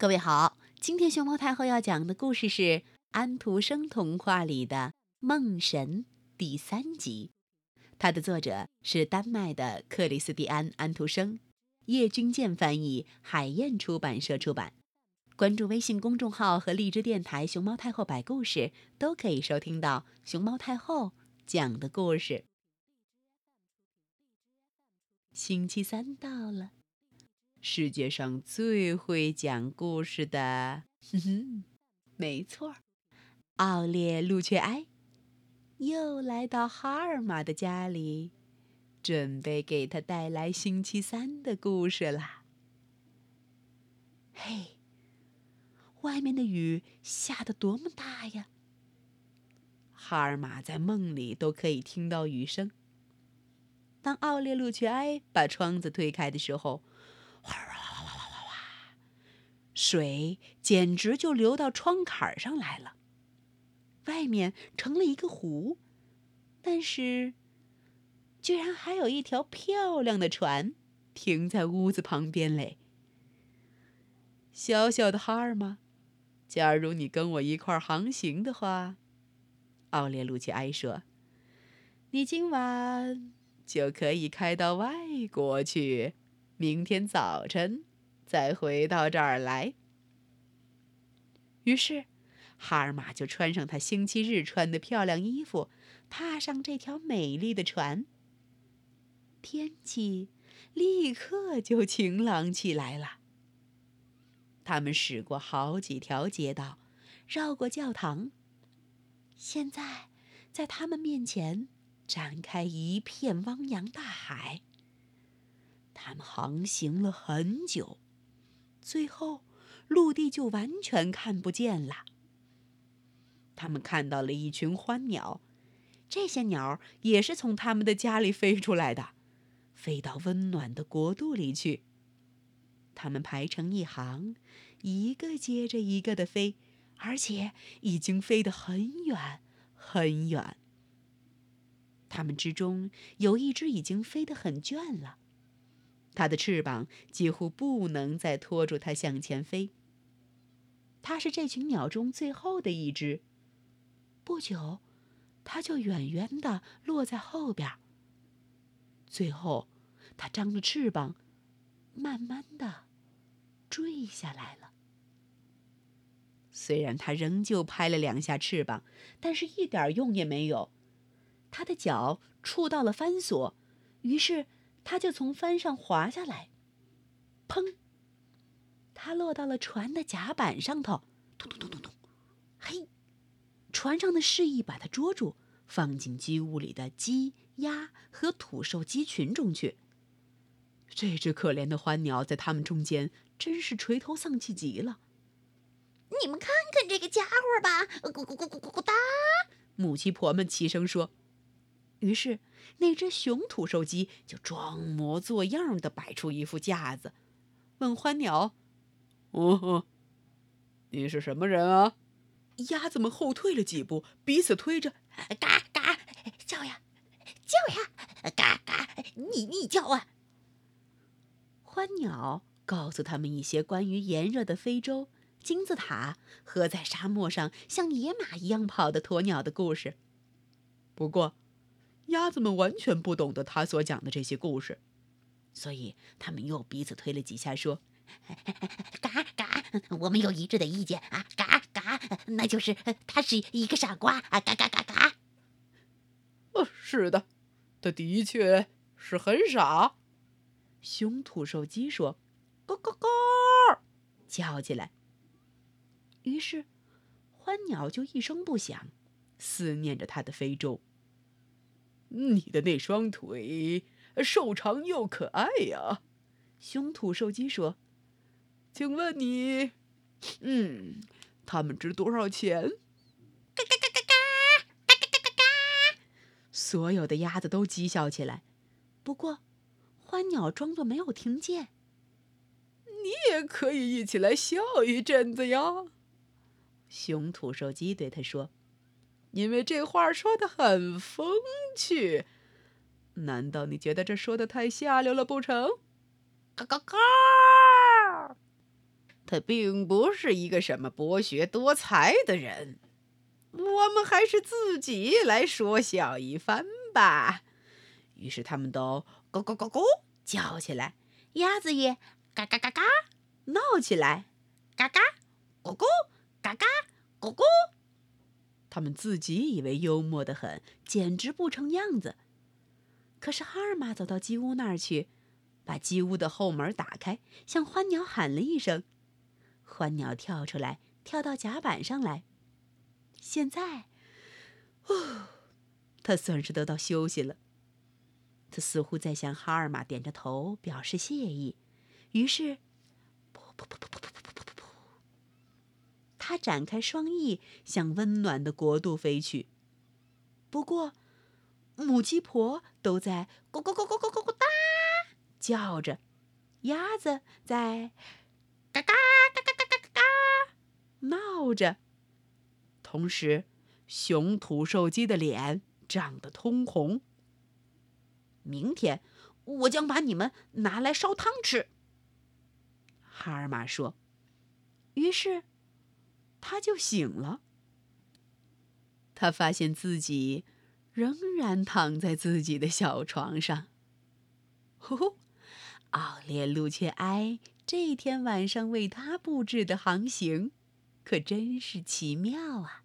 各位好，今天熊猫太后要讲的故事是安徒生童话里的《梦神》第三集，它的作者是丹麦的克里斯蒂安·安徒生，叶君健翻译，海燕出版社出版。关注微信公众号和荔枝电台“熊猫太后摆故事”，都可以收听到熊猫太后讲的故事。星期三到了。世界上最会讲故事的，哼哼，没错，奥列路却埃又来到哈尔玛的家里，准备给他带来星期三的故事啦。嘿，外面的雨下得多么大呀！哈尔玛在梦里都可以听到雨声。当奥列路却埃把窗子推开的时候，哗哗哗哗哗哗哗！水简直就流到窗槛上来了。外面成了一个湖，但是居然还有一条漂亮的船停在屋子旁边嘞。小小的哈尔玛，假如你跟我一块航行的话，奥列路奇埃说，你今晚就可以开到外国去。明天早晨再回到这儿来。于是，哈尔玛就穿上他星期日穿的漂亮衣服，踏上这条美丽的船。天气立刻就晴朗起来了。他们驶过好几条街道，绕过教堂。现在，在他们面前展开一片汪洋大海。他们航行了很久，最后陆地就完全看不见了。他们看到了一群欢鸟，这些鸟也是从他们的家里飞出来的，飞到温暖的国度里去。它们排成一行，一个接着一个的飞，而且已经飞得很远很远。它们之中有一只已经飞得很倦了。它的翅膀几乎不能再拖住它向前飞。它是这群鸟中最后的一只。不久，它就远远地落在后边。最后，它张着翅膀，慢慢地坠下来了。虽然它仍旧拍了两下翅膀，但是一点用也没有。它的脚触到了帆索，于是。他就从帆上滑下来，砰！他落到了船的甲板上头，咚咚咚咚咚，嘿！船上的示意把他捉住，放进鸡屋里的鸡、鸭和土兽鸡群中去。这只可怜的欢鸟在他们中间，真是垂头丧气极了。你们看看这个家伙吧，咕咕咕咕咕咕哒！母鸡婆们齐声说。于是，那只雄土兽鸡就装模作样的摆出一副架子，问欢鸟：“哦，你是什么人啊？”鸭子们后退了几步，彼此推着：“嘎嘎，叫呀，叫呀，嘎嘎，你你叫啊！”欢鸟告诉他们一些关于炎热的非洲、金字塔和在沙漠上像野马一样跑的鸵鸟的故事。不过，鸭子们完全不懂得他所讲的这些故事，所以他们又彼此推了几下，说：“嘎嘎，我们有一致的意见啊！嘎嘎，那就是他是一个傻瓜啊！嘎嘎嘎嘎。”哦，是的，他的确是很傻。雄土兽鸡说：“咯咯咯，叫起来。”于是，欢鸟就一声不响，思念着他的非洲。你的那双腿瘦长又可爱呀，雄土兽鸡说：“请问你，嗯，它们值多少钱？”嘎嘎嘎嘎嘎，嘎嘎嘎嘎嘎，所有的鸭子都讥笑起来。不过，欢鸟装作没有听见。你也可以一起来笑一阵子呀，雄土兽鸡对他说。因为这话说的很风趣，难道你觉得这说的太下流了不成？嘎嘎嘎！他并不是一个什么博学多才的人。我们还是自己来说笑一番吧。于是他们都咕咕咕咕叫起来，鸭子也嘎嘎嘎嘎闹起来，嘎嘎咕咕嘎嘎咕咕。他们自己以为幽默的很，简直不成样子。可是哈尔玛走到鸡屋那儿去，把鸡屋的后门打开，向欢鸟喊了一声。欢鸟跳出来，跳到甲板上来。现在，哦，他算是得到休息了。他似乎在向哈尔玛点着头表示谢意。于是，噗噗噗噗噗。他展开双翼向温暖的国度飞去。不过，母鸡婆都在咕咕咕咕咕咕咕哒叫着，鸭子在嘎嘎嘎嘎嘎嘎嘎嘎闹着。同时，雄土兽鸡的脸涨得通红。明天，我将把你们拿来烧汤吃。”哈尔玛说。于是，他就醒了。他发现自己仍然躺在自己的小床上。呼呼，奥列路却埃这天晚上为他布置的航行。可真是奇妙啊！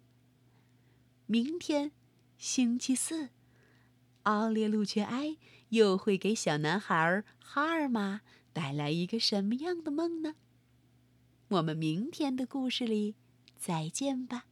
明天，星期四，奥列路却埃又会给小男孩哈尔玛带来一个什么样的梦呢？我们明天的故事里再见吧。